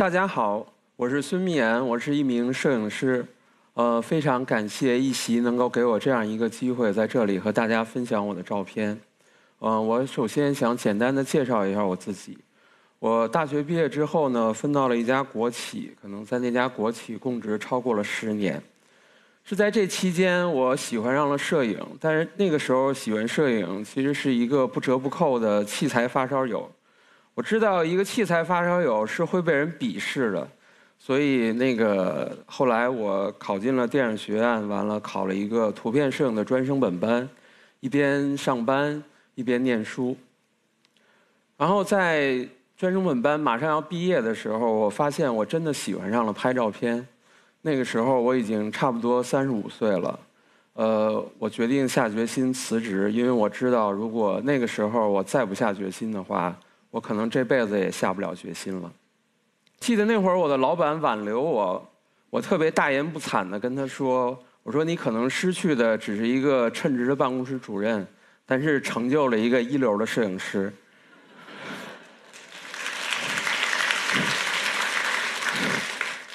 大家好，我是孙密言，我是一名摄影师。呃，非常感谢一席能够给我这样一个机会，在这里和大家分享我的照片。嗯，我首先想简单的介绍一下我自己。我大学毕业之后呢，分到了一家国企，可能在那家国企供职超过了十年。是在这期间，我喜欢上了摄影，但是那个时候喜欢摄影其实是一个不折不扣的器材发烧友。我知道一个器材发烧友是会被人鄙视的。所以那个后来我考进了电影学院，完了考了一个图片摄影的专升本班，一边上班一边念书。然后在专升本班马上要毕业的时候，我发现我真的喜欢上了拍照片。那个时候我已经差不多三十五岁了，呃，我决定下决心辞职，因为我知道如果那个时候我再不下决心的话，我可能这辈子也下不了决心了。记得那会儿，我的老板挽留我，我特别大言不惭的跟他说：“我说你可能失去的只是一个称职的办公室主任，但是成就了一个一流的摄影师。”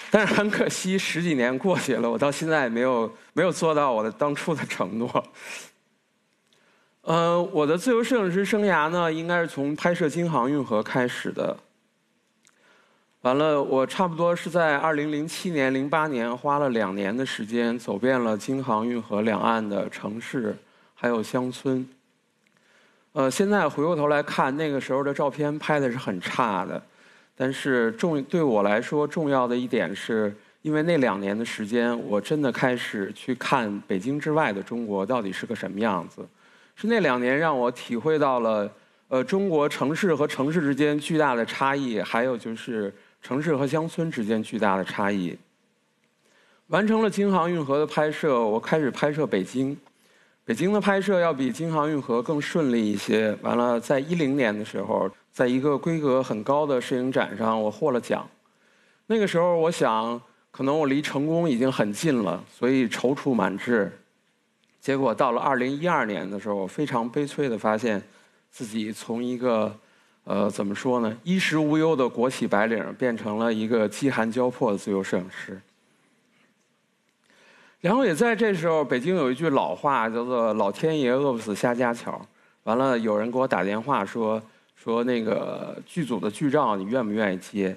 但是很可惜，十几年过去了，我到现在也没有没有做到我的当初的承诺。呃，我的自由摄影师生涯呢，应该是从拍摄京杭运河开始的。完了，我差不多是在二零零七年、零八年花了两年的时间，走遍了京杭运河两岸的城市，还有乡村。呃，现在回过头来看，那个时候的照片拍的是很差的，但是重对我来说重要的一点是，因为那两年的时间，我真的开始去看北京之外的中国到底是个什么样子。是那两年让我体会到了，呃，中国城市和城市之间巨大的差异，还有就是。城市和乡村之间巨大的差异。完成了京杭运河的拍摄，我开始拍摄北京。北京的拍摄要比京杭运河更顺利一些。完了，在一零年的时候，在一个规格很高的摄影展上，我获了奖。那个时候，我想，可能我离成功已经很近了，所以踌躇满志。结果到了二零一二年的时候，我非常悲催的发现，自己从一个。呃，怎么说呢？衣食无忧的国企白领变成了一个饥寒交迫的自由摄影师。然后也在这时候，北京有一句老话叫做“老天爷饿不死瞎家巧”。完了，有人给我打电话说说那个剧组的剧照，你愿不愿意接？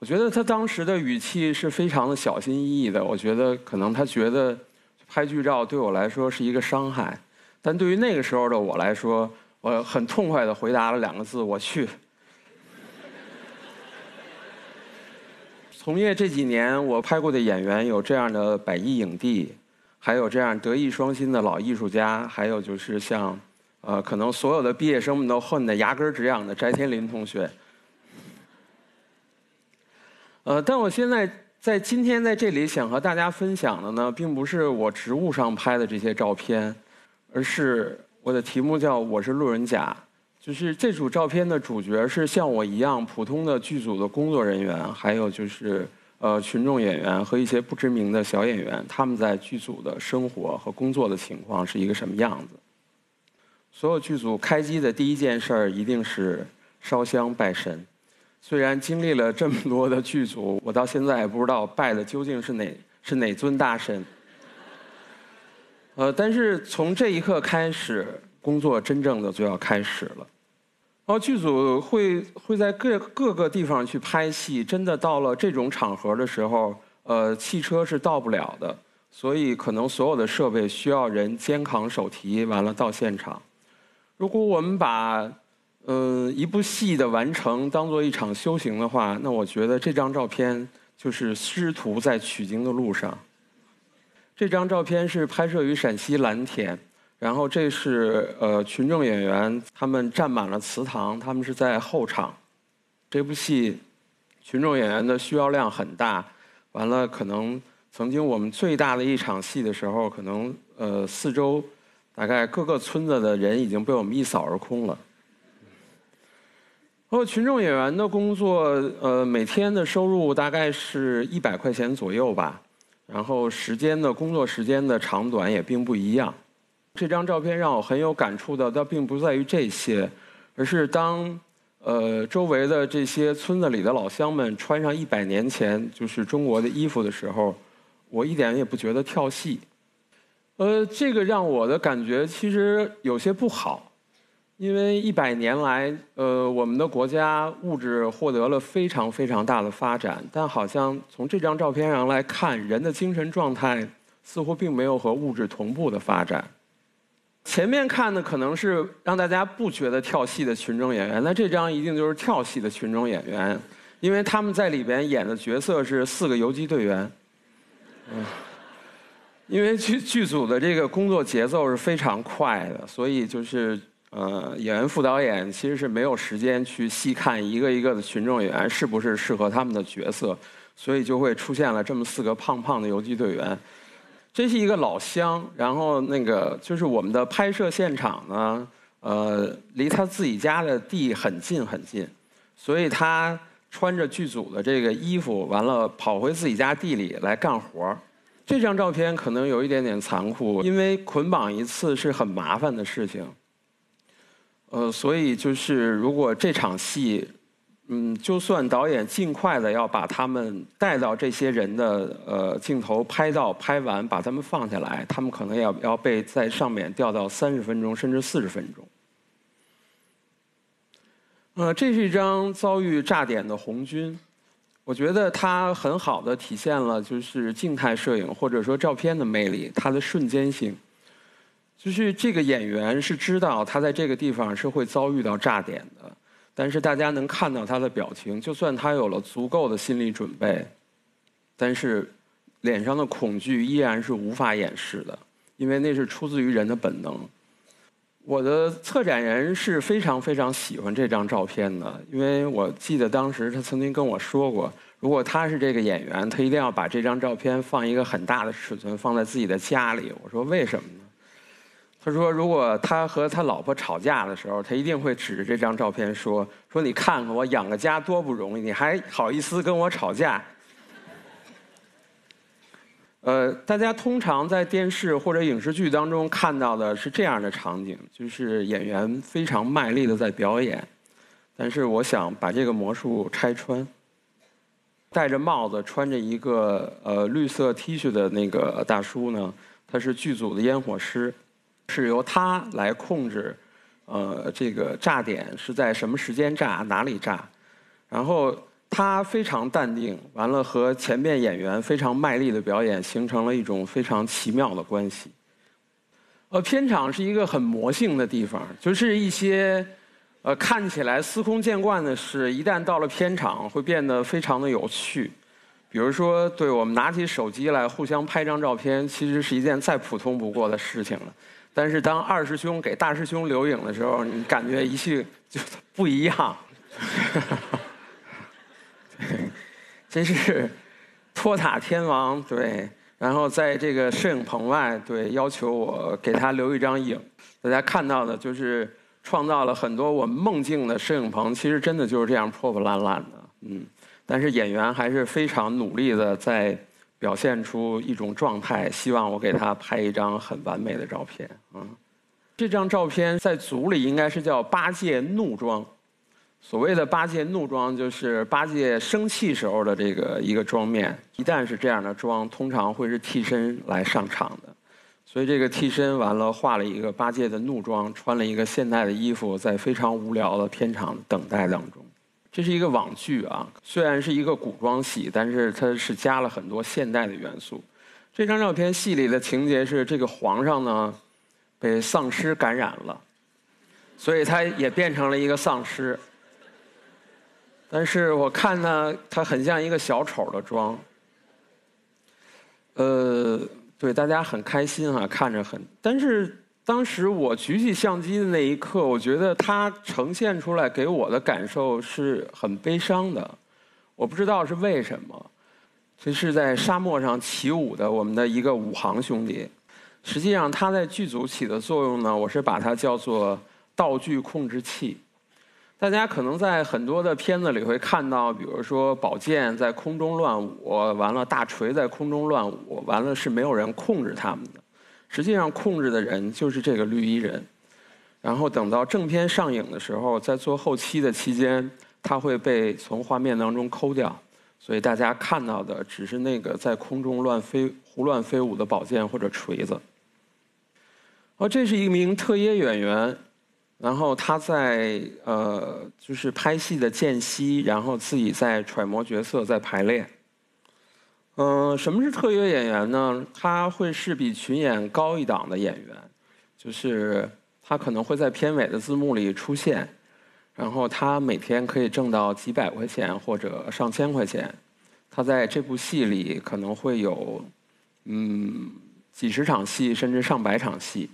我觉得他当时的语气是非常的小心翼翼的。我觉得可能他觉得拍剧照对我来说是一个伤害，但对于那个时候的我来说。我很痛快的回答了两个字：“我去。”从业这几年，我拍过的演员有这样的百亿影帝，还有这样德艺双馨的老艺术家，还有就是像，呃，可能所有的毕业生们都恨得牙根直痒的翟天临同学。呃，但我现在在今天在这里想和大家分享的呢，并不是我职务上拍的这些照片，而是。我的题目叫《我是路人甲》，就是这组照片的主角是像我一样普通的剧组的工作人员，还有就是呃群众演员和一些不知名的小演员，他们在剧组的生活和工作的情况是一个什么样子。所有剧组开机的第一件事儿一定是烧香拜神，虽然经历了这么多的剧组，我到现在也不知道拜的究竟是哪是哪尊大神。呃，但是从这一刻开始，工作真正的就要开始了。然后剧组会会在各各个地方去拍戏，真的到了这种场合的时候，呃，汽车是到不了的，所以可能所有的设备需要人肩扛手提，完了到现场。如果我们把嗯一部戏的完成当做一场修行的话，那我觉得这张照片就是师徒在取经的路上。这张照片是拍摄于陕西蓝田，然后这是呃群众演员，他们站满了祠堂，他们是在后场。这部戏群众演员的需要量很大，完了可能曾经我们最大的一场戏的时候，可能呃四周大概各个村子的人已经被我们一扫而空了。然后群众演员的工作，呃每天的收入大概是一百块钱左右吧。然后时间的工作时间的长短也并不一样。这张照片让我很有感触的，倒并不在于这些，而是当呃，周围的这些村子里的老乡们穿上一百年前就是中国的衣服的时候，我一点也不觉得跳戏。呃，这个让我的感觉其实有些不好，因为一百年来，呃，我们的国家物质获得了非常非常大的发展，但好像从这张照片上来看，人的精神状态似乎并没有和物质同步的发展。前面看的可能是让大家不觉得跳戏的群众演员，那这张一定就是跳戏的群众演员，因为他们在里边演的角色是四个游击队员。嗯，因为剧剧组的这个工作节奏是非常快的，所以就是呃，演员副导演其实是没有时间去细看一个一个的群众演员是不是适合他们的角色，所以就会出现了这么四个胖胖的游击队员。这是一个老乡，然后那个就是我们的拍摄现场呢，呃，离他自己家的地很近很近，所以他穿着剧组的这个衣服，完了跑回自己家地里来干活这张照片可能有一点点残酷，因为捆绑一次是很麻烦的事情。呃，所以就是如果这场戏。嗯，就算导演尽快的要把他们带到这些人的呃镜头拍到拍完，把他们放下来，他们可能要要被在上面吊到三十分钟甚至四十分钟。呃，这是一张遭遇炸点的红军，我觉得它很好的体现了就是静态摄影或者说照片的魅力，它的瞬间性。就是这个演员是知道他在这个地方是会遭遇到炸点的。但是大家能看到他的表情，就算他有了足够的心理准备，但是脸上的恐惧依然是无法掩饰的，因为那是出自于人的本能。我的策展人是非常非常喜欢这张照片的，因为我记得当时他曾经跟我说过，如果他是这个演员，他一定要把这张照片放一个很大的尺寸，放在自己的家里。我说为什么呢？他说：“如果他和他老婆吵架的时候，他一定会指着这张照片说：‘说你看看我养个家多不容易，你还好意思跟我吵架？’呃，大家通常在电视或者影视剧当中看到的是这样的场景，就是演员非常卖力的在表演。但是我想把这个魔术拆穿。戴着帽子、穿着一个呃绿色 T 恤的那个大叔呢，他是剧组的烟火师。”是由他来控制，呃，这个炸点是在什么时间炸，哪里炸，然后他非常淡定，完了和前面演员非常卖力的表演形成了一种非常奇妙的关系。呃，片场是一个很魔性的地方，就是一些呃看起来司空见惯的事，一旦到了片场会变得非常的有趣。比如说，对我们拿起手机来互相拍张照片，其实是一件再普通不过的事情了。但是当二师兄给大师兄留影的时候，你感觉一去就不一样，真是托塔天王对。然后在这个摄影棚外，对要求我给他留一张影。大家看到的就是创造了很多我梦境的摄影棚，其实真的就是这样破破烂烂的，嗯。但是演员还是非常努力的在。表现出一种状态，希望我给他拍一张很完美的照片。嗯，这张照片在组里应该是叫八戒怒妆。所谓的八戒怒妆，就是八戒生气时候的这个一个妆面。一旦是这样的妆，通常会是替身来上场的。所以这个替身完了，画了一个八戒的怒妆，穿了一个现代的衣服，在非常无聊的片场等待当中。这是一个网剧啊，虽然是一个古装戏，但是它是加了很多现代的元素。这张照片戏里的情节是，这个皇上呢被丧尸感染了，所以他也变成了一个丧尸。但是我看呢，他很像一个小丑的妆。呃，对，大家很开心啊，看着很，但是。当时我举起相机的那一刻，我觉得它呈现出来给我的感受是很悲伤的。我不知道是为什么。这是在沙漠上起舞的我们的一个武行兄弟。实际上他在剧组起的作用呢，我是把它叫做道具控制器。大家可能在很多的片子里会看到，比如说宝剑在空中乱舞，完了大锤在空中乱舞，完了是没有人控制他们的。实际上，控制的人就是这个绿衣人。然后等到正片上映的时候，在做后期的期间，它会被从画面当中抠掉，所以大家看到的只是那个在空中乱飞、胡乱飞舞的宝剑或者锤子。哦，这是一名特约演员，然后他在呃，就是拍戏的间隙，然后自己在揣摩角色，在排练。嗯，什么是特约演员呢？他会是比群演高一档的演员，就是他可能会在片尾的字幕里出现，然后他每天可以挣到几百块钱或者上千块钱。他在这部戏里可能会有嗯几十场戏，甚至上百场戏。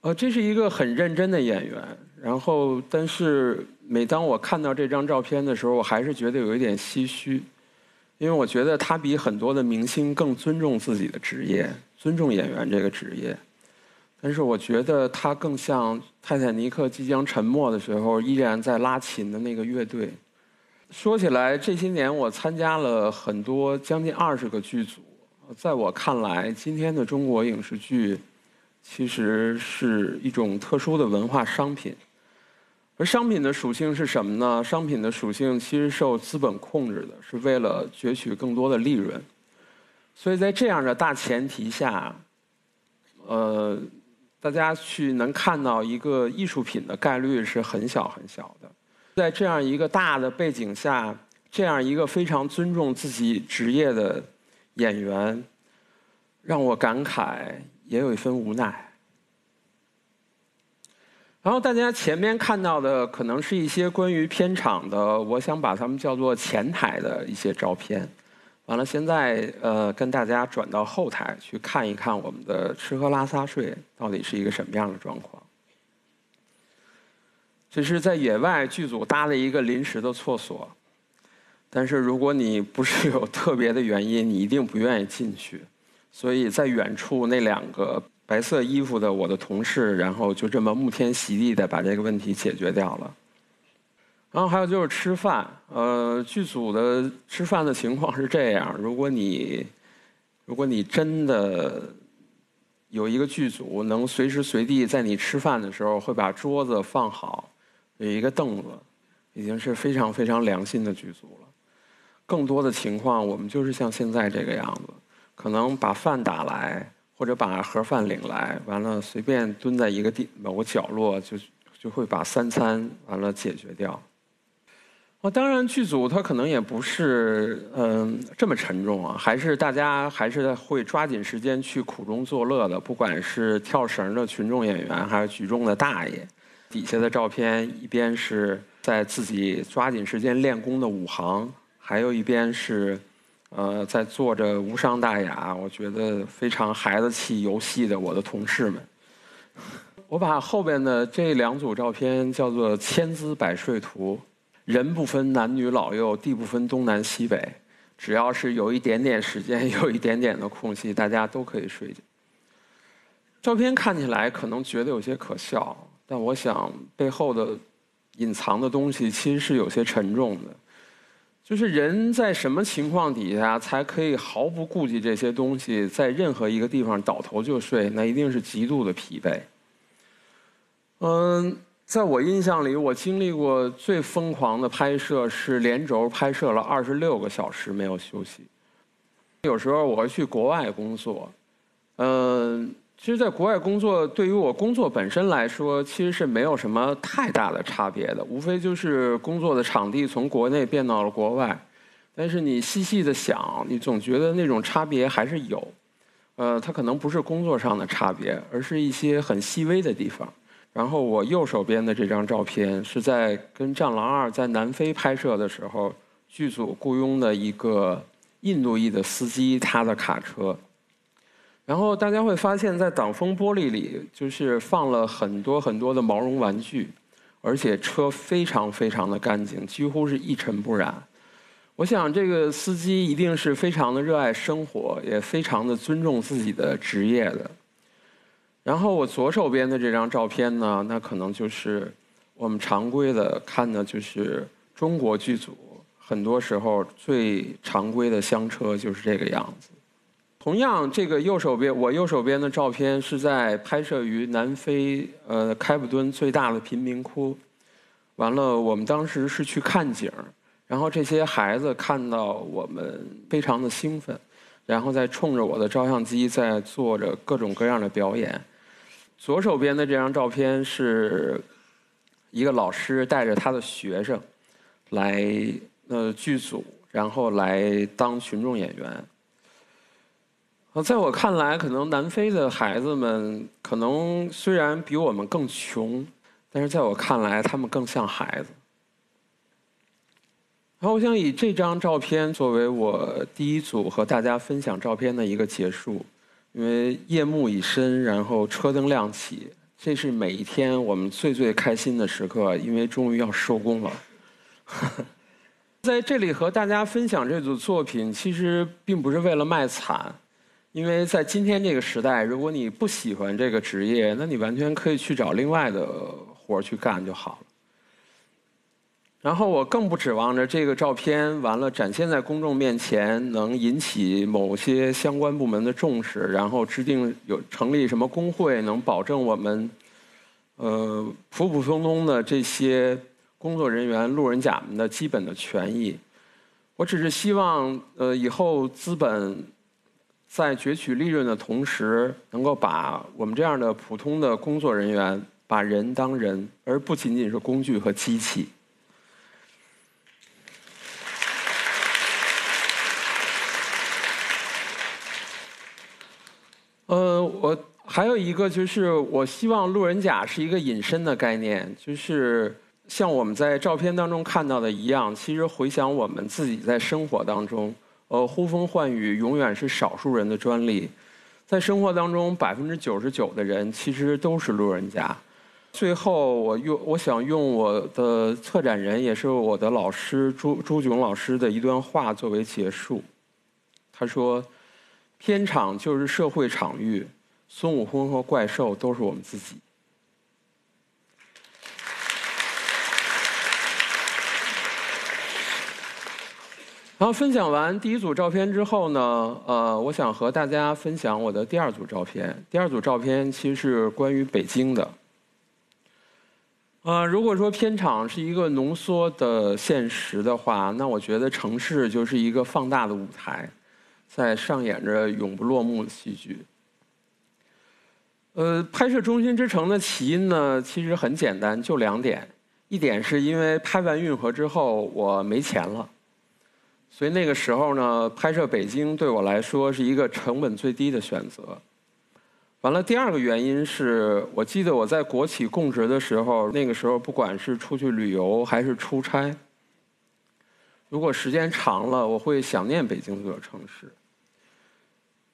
呃，这是一个很认真的演员。然后，但是每当我看到这张照片的时候，我还是觉得有一点唏嘘。因为我觉得他比很多的明星更尊重自己的职业，尊重演员这个职业。但是我觉得他更像泰坦尼克即将沉没的时候依然在拉琴的那个乐队。说起来，这些年我参加了很多将近二十个剧组，在我看来，今天的中国影视剧其实是一种特殊的文化商品。而商品的属性是什么呢？商品的属性其实受资本控制的，是为了攫取更多的利润。所以在这样的大前提下，呃，大家去能看到一个艺术品的概率是很小很小的。在这样一个大的背景下，这样一个非常尊重自己职业的演员，让我感慨，也有一分无奈。然后大家前面看到的可能是一些关于片场的，我想把它们叫做前台的一些照片。完了，现在呃跟大家转到后台去看一看我们的吃喝拉撒睡到底是一个什么样的状况。这是在野外剧组搭了一个临时的厕所，但是如果你不是有特别的原因，你一定不愿意进去。所以在远处那两个。白色衣服的我的同事，然后就这么沐天席地的把这个问题解决掉了。然后还有就是吃饭，呃，剧组的吃饭的情况是这样：如果你如果你真的有一个剧组能随时随地在你吃饭的时候会把桌子放好，有一个凳子，已经是非常非常良心的剧组了。更多的情况，我们就是像现在这个样子，可能把饭打来。或者把盒饭领来，完了随便蹲在一个地某个角落，就就会把三餐完了解决掉。啊，当然剧组它可能也不是嗯这么沉重啊，还是大家还是会抓紧时间去苦中作乐的。不管是跳绳的群众演员，还是举重的大爷，底下的照片一边是在自己抓紧时间练功的武行，还有一边是。呃，在做着无伤大雅，我觉得非常孩子气游戏的我的同事们，我把后边的这两组照片叫做“千姿百睡图”，人不分男女老幼，地不分东南西北，只要是有一点点时间，有一点点的空隙，大家都可以睡。照片看起来可能觉得有些可笑，但我想背后的隐藏的东西其实是有些沉重的。就是人在什么情况底下才可以毫不顾及这些东西，在任何一个地方倒头就睡？那一定是极度的疲惫。嗯，在我印象里，我经历过最疯狂的拍摄是连轴拍摄了二十六个小时没有休息。有时候我会去国外工作，嗯。其实，在国外工作对于我工作本身来说，其实是没有什么太大的差别的，无非就是工作的场地从国内变到了国外。但是你细细的想，你总觉得那种差别还是有。呃，它可能不是工作上的差别，而是一些很细微的地方。然后我右手边的这张照片是在跟《战狼二》在南非拍摄的时候，剧组雇佣的一个印度裔的司机，他的卡车。然后大家会发现，在挡风玻璃里，就是放了很多很多的毛绒玩具，而且车非常非常的干净，几乎是一尘不染。我想这个司机一定是非常的热爱生活，也非常的尊重自己的职业的。然后我左手边的这张照片呢，那可能就是我们常规的看的，就是中国剧组很多时候最常规的厢车就是这个样子。同样，这个右手边我右手边的照片是在拍摄于南非呃开普敦最大的贫民窟。完了，我们当时是去看景然后这些孩子看到我们非常的兴奋，然后在冲着我的照相机在做着各种各样的表演。左手边的这张照片是一个老师带着他的学生来呃剧组，然后来当群众演员。在我看来，可能南非的孩子们可能虽然比我们更穷，但是在我看来，他们更像孩子。然后我想以这张照片作为我第一组和大家分享照片的一个结束，因为夜幕已深，然后车灯亮起，这是每一天我们最最开心的时刻，因为终于要收工了。在这里和大家分享这组作品，其实并不是为了卖惨，因为在今天这个时代，如果你不喜欢这个职业，那你完全可以去找另外的活去干就好了。然后我更不指望着这个照片完了展现在公众面前能引起某些相关部门的重视，然后制定有成立什么工会能保证我们，呃普普通通的这些工作人员路人甲们的基本的权益。我只是希望，呃以后资本在攫取利润的同时，能够把我们这样的普通的工作人员把人当人，而不仅仅是工具和机器。呃，我还有一个就是，我希望路人甲是一个隐身的概念，就是像我们在照片当中看到的一样，其实回想我们自己在生活当中，呃，呼风唤雨永远是少数人的专利，在生活当中，百分之九十九的人其实都是路人甲。最后，我用我想用我的策展人，也是我的老师朱朱炯老师的一段话作为结束。他说。片场就是社会场域，孙悟空和怪兽都是我们自己。然后分享完第一组照片之后呢，呃，我想和大家分享我的第二组照片。第二组照片其实是关于北京的。呃，如果说片场是一个浓缩的现实的话，那我觉得城市就是一个放大的舞台。在上演着永不落幕的戏剧。呃，拍摄《中心之城》的起因呢，其实很简单，就两点。一点是因为拍完《运河》之后我没钱了，所以那个时候呢，拍摄北京对我来说是一个成本最低的选择。完了，第二个原因是我记得我在国企供职的时候，那个时候不管是出去旅游还是出差，如果时间长了，我会想念北京这座城市。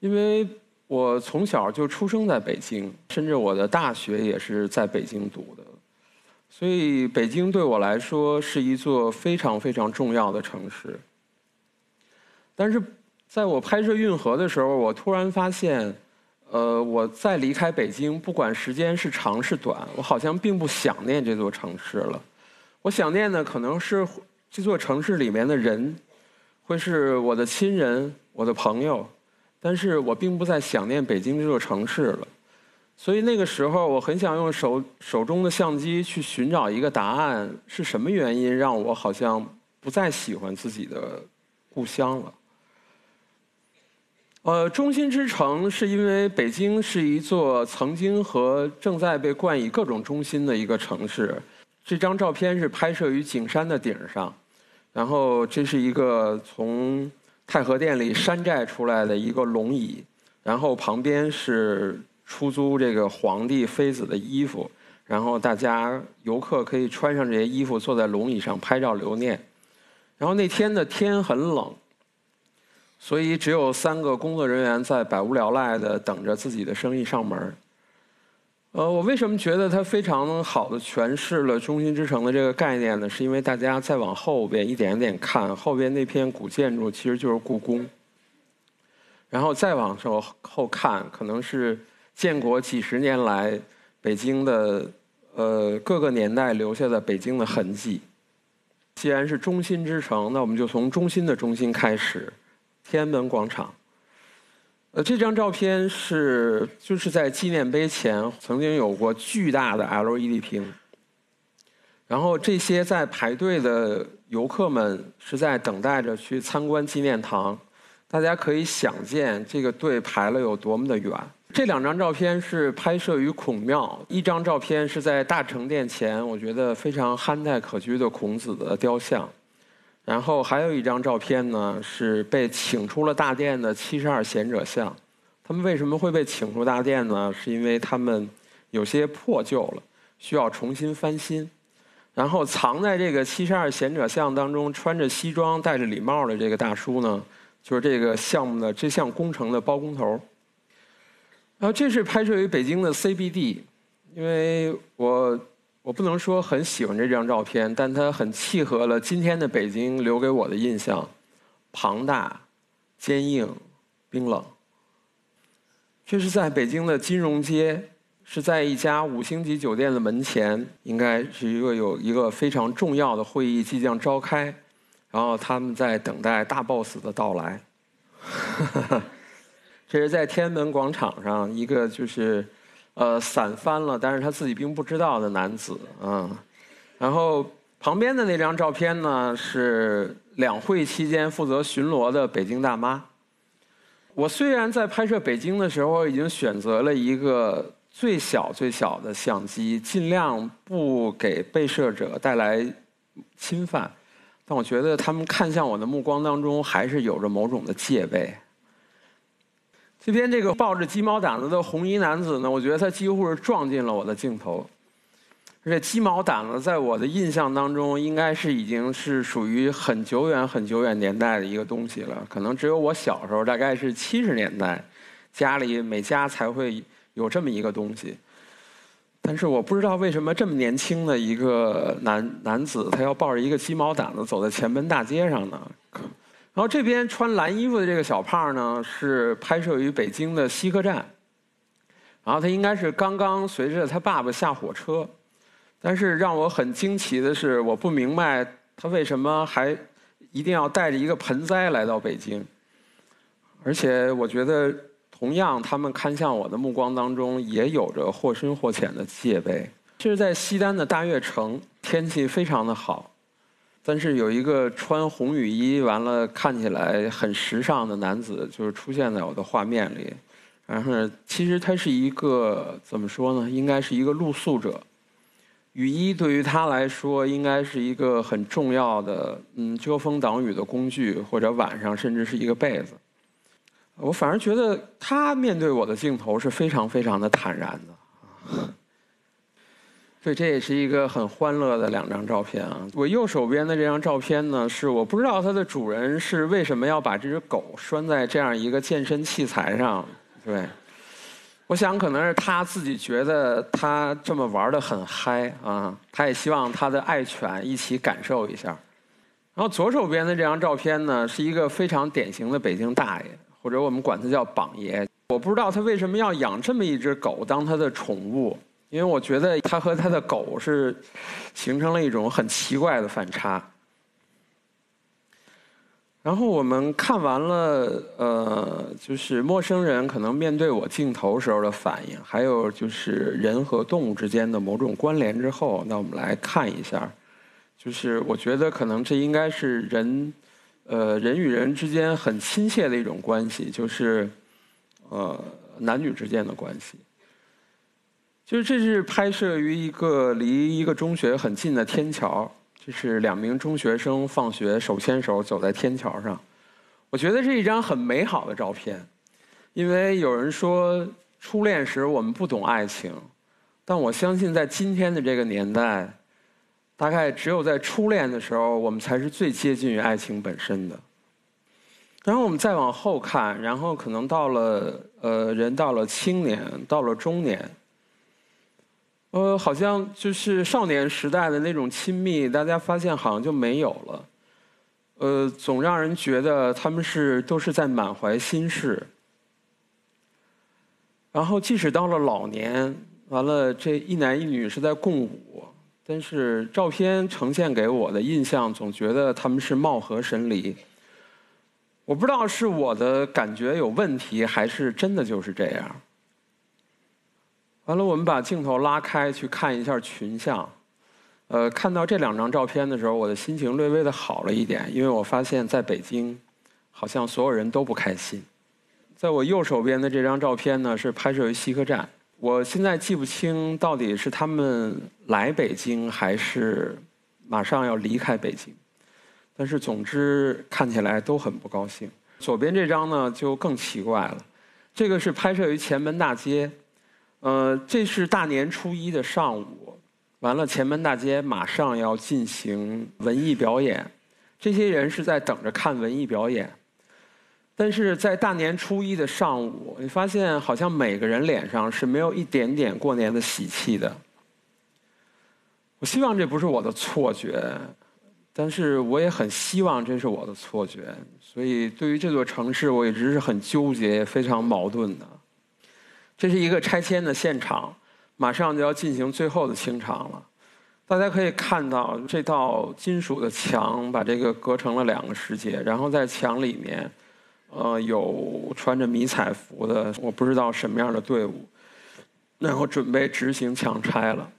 因为我从小就出生在北京，甚至我的大学也是在北京读的，所以北京对我来说是一座非常非常重要的城市。但是在我拍摄《运河》的时候，我突然发现，呃，我再离开北京，不管时间是长是短，我好像并不想念这座城市了。我想念的可能是这座城市里面的人，会是我的亲人、我的朋友。但是我并不再想念北京这座城市了，所以那个时候我很想用手手中的相机去寻找一个答案：是什么原因让我好像不再喜欢自己的故乡了？呃，中心之城是因为北京是一座曾经和正在被冠以各种中心的一个城市。这张照片是拍摄于景山的顶上，然后这是一个从。太和殿里山寨出来的一个龙椅，然后旁边是出租这个皇帝妃子的衣服，然后大家游客可以穿上这些衣服坐在龙椅上拍照留念。然后那天的天很冷，所以只有三个工作人员在百无聊赖的等着自己的生意上门。呃，我为什么觉得它非常好的诠释了中心之城的这个概念呢？是因为大家再往后边一点点看，后边那片古建筑其实就是故宫。然后再往后后看，可能是建国几十年来北京的呃各个年代留下的北京的痕迹。既然是中心之城，那我们就从中心的中心开始，天安门广场。呃，这张照片是就是在纪念碑前曾经有过巨大的 LED 屏，然后这些在排队的游客们是在等待着去参观纪念堂，大家可以想见这个队排了有多么的远。这两张照片是拍摄于孔庙，一张照片是在大成殿前，我觉得非常憨态可掬的孔子的雕像。然后还有一张照片呢，是被请出了大殿的七十二贤者像。他们为什么会被请出大殿呢？是因为他们有些破旧了，需要重新翻新。然后藏在这个七十二贤者像当中，穿着西装、戴着礼帽的这个大叔呢，就是这个项目的这项工程的包工头。然后这是拍摄于北京的 CBD，因为我。我不能说很喜欢这张照片，但它很契合了今天的北京留给我的印象：庞大、坚硬、冰冷。这是在北京的金融街，是在一家五星级酒店的门前，应该是一个有一个非常重要的会议即将召开，然后他们在等待大 boss 的到来。这是在天安门广场上一个就是。呃，伞翻了，但是他自己并不知道的男子啊。然后旁边的那张照片呢，是两会期间负责巡逻的北京大妈。我虽然在拍摄北京的时候已经选择了一个最小最小的相机，尽量不给被摄者带来侵犯，但我觉得他们看向我的目光当中还是有着某种的戒备。这边这个抱着鸡毛掸子的红衣男子呢，我觉得他几乎是撞进了我的镜头。而且鸡毛掸子在我的印象当中，应该是已经是属于很久远、很久远年代的一个东西了。可能只有我小时候，大概是七十年代，家里每家才会有这么一个东西。但是我不知道为什么这么年轻的一个男男子，他要抱着一个鸡毛掸子走在前门大街上呢？然后这边穿蓝衣服的这个小胖呢，是拍摄于北京的西客站。然后他应该是刚刚随着他爸爸下火车，但是让我很惊奇的是，我不明白他为什么还一定要带着一个盆栽来到北京。而且我觉得，同样他们看向我的目光当中，也有着或深或浅的戒备。这是在西单的大悦城，天气非常的好。但是有一个穿红雨衣，完了看起来很时尚的男子，就是出现在我的画面里。然后其实他是一个怎么说呢？应该是一个露宿者。雨衣对于他来说，应该是一个很重要的嗯遮风挡雨的工具，或者晚上甚至是一个被子。我反而觉得他面对我的镜头是非常非常的坦然的。对，这也是一个很欢乐的两张照片啊！我右手边的这张照片呢，是我不知道它的主人是为什么要把这只狗拴在这样一个健身器材上。对，我想可能是他自己觉得他这么玩的很嗨啊，他也希望他的爱犬一起感受一下。然后左手边的这张照片呢，是一个非常典型的北京大爷，或者我们管他叫榜爷。我不知道他为什么要养这么一只狗当他的宠物。因为我觉得他和他的狗是形成了一种很奇怪的反差。然后我们看完了，呃，就是陌生人可能面对我镜头时候的反应，还有就是人和动物之间的某种关联之后，那我们来看一下，就是我觉得可能这应该是人，呃，人与人之间很亲切的一种关系，就是呃男女之间的关系。就是这是拍摄于一个离一个中学很近的天桥，这是两名中学生放学手牵手走在天桥上。我觉得是一张很美好的照片，因为有人说初恋时我们不懂爱情，但我相信在今天的这个年代，大概只有在初恋的时候，我们才是最接近于爱情本身的。然后我们再往后看，然后可能到了呃人到了青年，到了中年。呃，好像就是少年时代的那种亲密，大家发现好像就没有了。呃，总让人觉得他们是都是在满怀心事。然后，即使到了老年，完了这一男一女是在共舞，但是照片呈现给我的印象，总觉得他们是貌合神离。我不知道是我的感觉有问题，还是真的就是这样。完了，我们把镜头拉开去看一下群像。呃，看到这两张照片的时候，我的心情略微的好了一点，因为我发现在北京，好像所有人都不开心。在我右手边的这张照片呢，是拍摄于西客站。我现在记不清到底是他们来北京，还是马上要离开北京。但是总之看起来都很不高兴。左边这张呢就更奇怪了，这个是拍摄于前门大街，呃，这是大年初一的上午，完了前门大街马上要进行文艺表演，这些人是在等着看文艺表演。但是在大年初一的上午，你发现好像每个人脸上是没有一点点过年的喜气的。我希望这不是我的错觉。但是我也很希望这是我的错觉，所以对于这座城市，我一直是很纠结、非常矛盾的。这是一个拆迁的现场，马上就要进行最后的清场了。大家可以看到，这道金属的墙把这个隔成了两个世界，然后在墙里面，呃，有穿着迷彩服的，我不知道什么样的队伍，然后准备执行强拆了。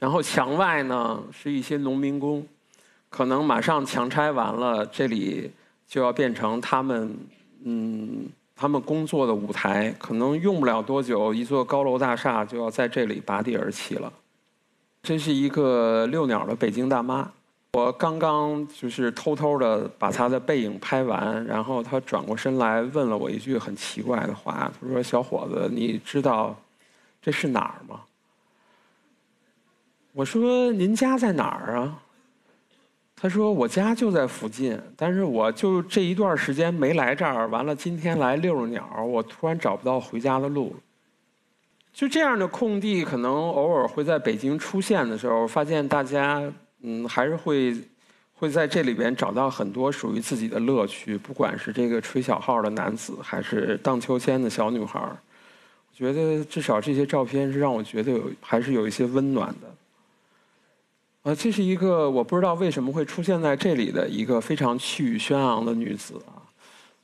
然后墙外呢，是一些农民工。可能马上强拆完了，这里就要变成他们嗯他们工作的舞台。可能用不了多久，一座高楼大厦就要在这里拔地而起了。这是一个遛鸟的北京大妈，我刚刚就是偷偷的把她的背影拍完，然后她转过身来问了我一句很奇怪的话，她说：“小伙子，你知道这是哪儿吗？”我说：“您家在哪儿啊？”他说：“我家就在附近，但是我就这一段时间没来这儿。完了，今天来遛遛鸟，我突然找不到回家的路。就这样的空地，可能偶尔会在北京出现的时候，发现大家嗯还是会会在这里边找到很多属于自己的乐趣。不管是这个吹小号的男子，还是荡秋千的小女孩我觉得至少这些照片是让我觉得有还是有一些温暖的。”呃，这是一个我不知道为什么会出现在这里的一个非常气宇轩昂的女子啊，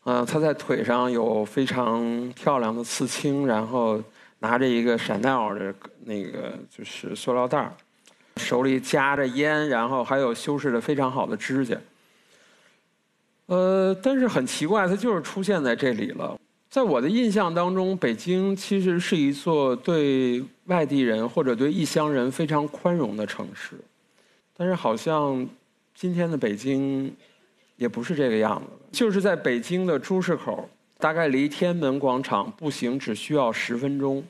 呃，她在腿上有非常漂亮的刺青，然后拿着一个闪奈的那个就是塑料袋儿，手里夹着烟，然后还有修饰的非常好的指甲。呃，但是很奇怪，她就是出现在这里了。在我的印象当中，北京其实是一座对外地人或者对异乡人非常宽容的城市。但是好像今天的北京也不是这个样子。就是在北京的朱市口，大概离天安门广场步行只需要十分钟。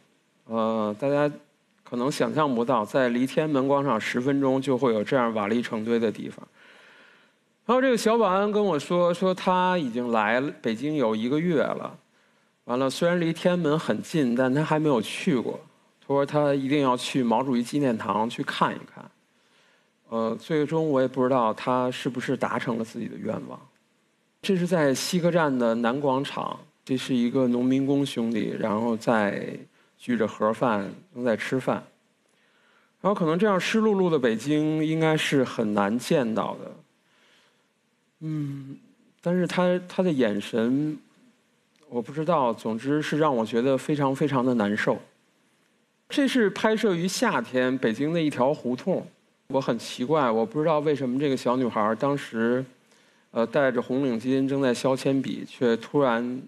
呃，大家可能想象不到，在离天安门广场十分钟就会有这样瓦砾成堆的地方。然后这个小保安跟我说，说他已经来北京有一个月了。完了，虽然离天安门很近，但他还没有去过。他说他一定要去毛主席纪念堂去看一看。呃，最终我也不知道他是不是达成了自己的愿望。这是在西客站的南广场，这是一个农民工兄弟，然后在举着盒饭正在吃饭。然后可能这样湿漉漉的北京应该是很难见到的。嗯，但是他他的眼神，我不知道，总之是让我觉得非常非常的难受。这是拍摄于夏天北京的一条胡同。我很奇怪，我不知道为什么这个小女孩当时，呃，戴着红领巾正在削铅笔，却突然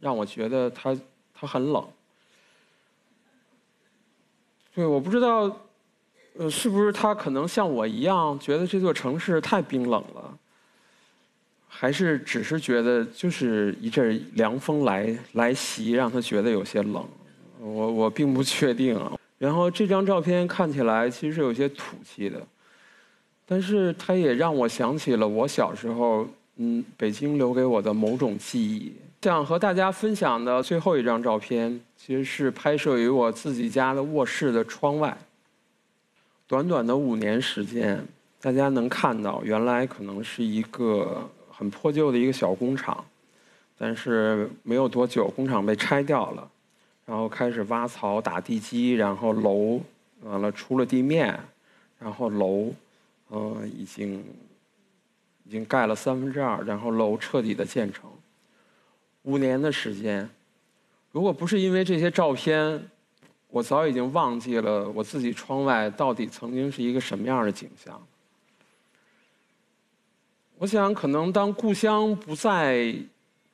让我觉得她她很冷。对，我不知道，呃，是不是她可能像我一样觉得这座城市太冰冷了，还是只是觉得就是一阵凉风来来袭，让她觉得有些冷。我我并不确定啊。然后这张照片看起来其实是有些土气的，但是它也让我想起了我小时候，嗯，北京留给我的某种记忆。想和大家分享的最后一张照片，其实是拍摄于我自己家的卧室的窗外。短短的五年时间，大家能看到，原来可能是一个很破旧的一个小工厂，但是没有多久，工厂被拆掉了。然后开始挖槽、打地基，然后楼完了出了地面，然后楼，嗯，已经已经盖了三分之二，然后楼彻底的建成。五年的时间。如果不是因为这些照片，我早已经忘记了我自己窗外到底曾经是一个什么样的景象。我想，可能当故乡不再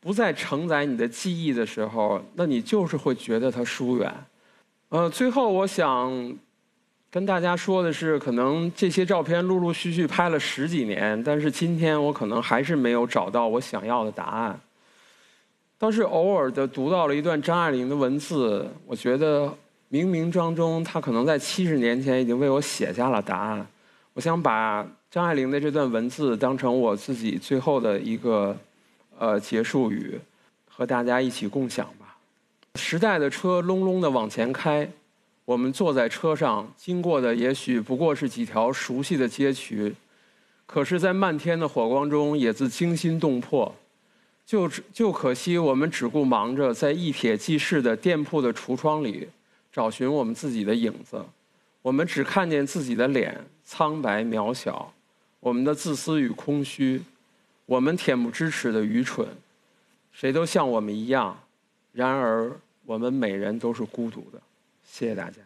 不再承载你的记忆的时候，那你就是会觉得它疏远。呃，最后我想跟大家说的是，可能这些照片陆陆续续拍了十几年，但是今天我可能还是没有找到我想要的答案。倒是偶尔的读到了一段张爱玲的文字，我觉得冥冥当中，她可能在七十年前已经为我写下了答案。我想把张爱玲的这段文字当成我自己最后的一个呃结束语，和大家一起共享吧。时代的车隆隆的往前开，我们坐在车上，经过的也许不过是几条熟悉的街区，可是，在漫天的火光中，也自惊心动魄。就就可惜，我们只顾忙着在一瞥即逝的店铺的橱窗里找寻我们自己的影子，我们只看见自己的脸苍白渺小，我们的自私与空虚，我们恬不知耻的愚蠢，谁都像我们一样，然而我们每人都是孤独的。谢谢大家。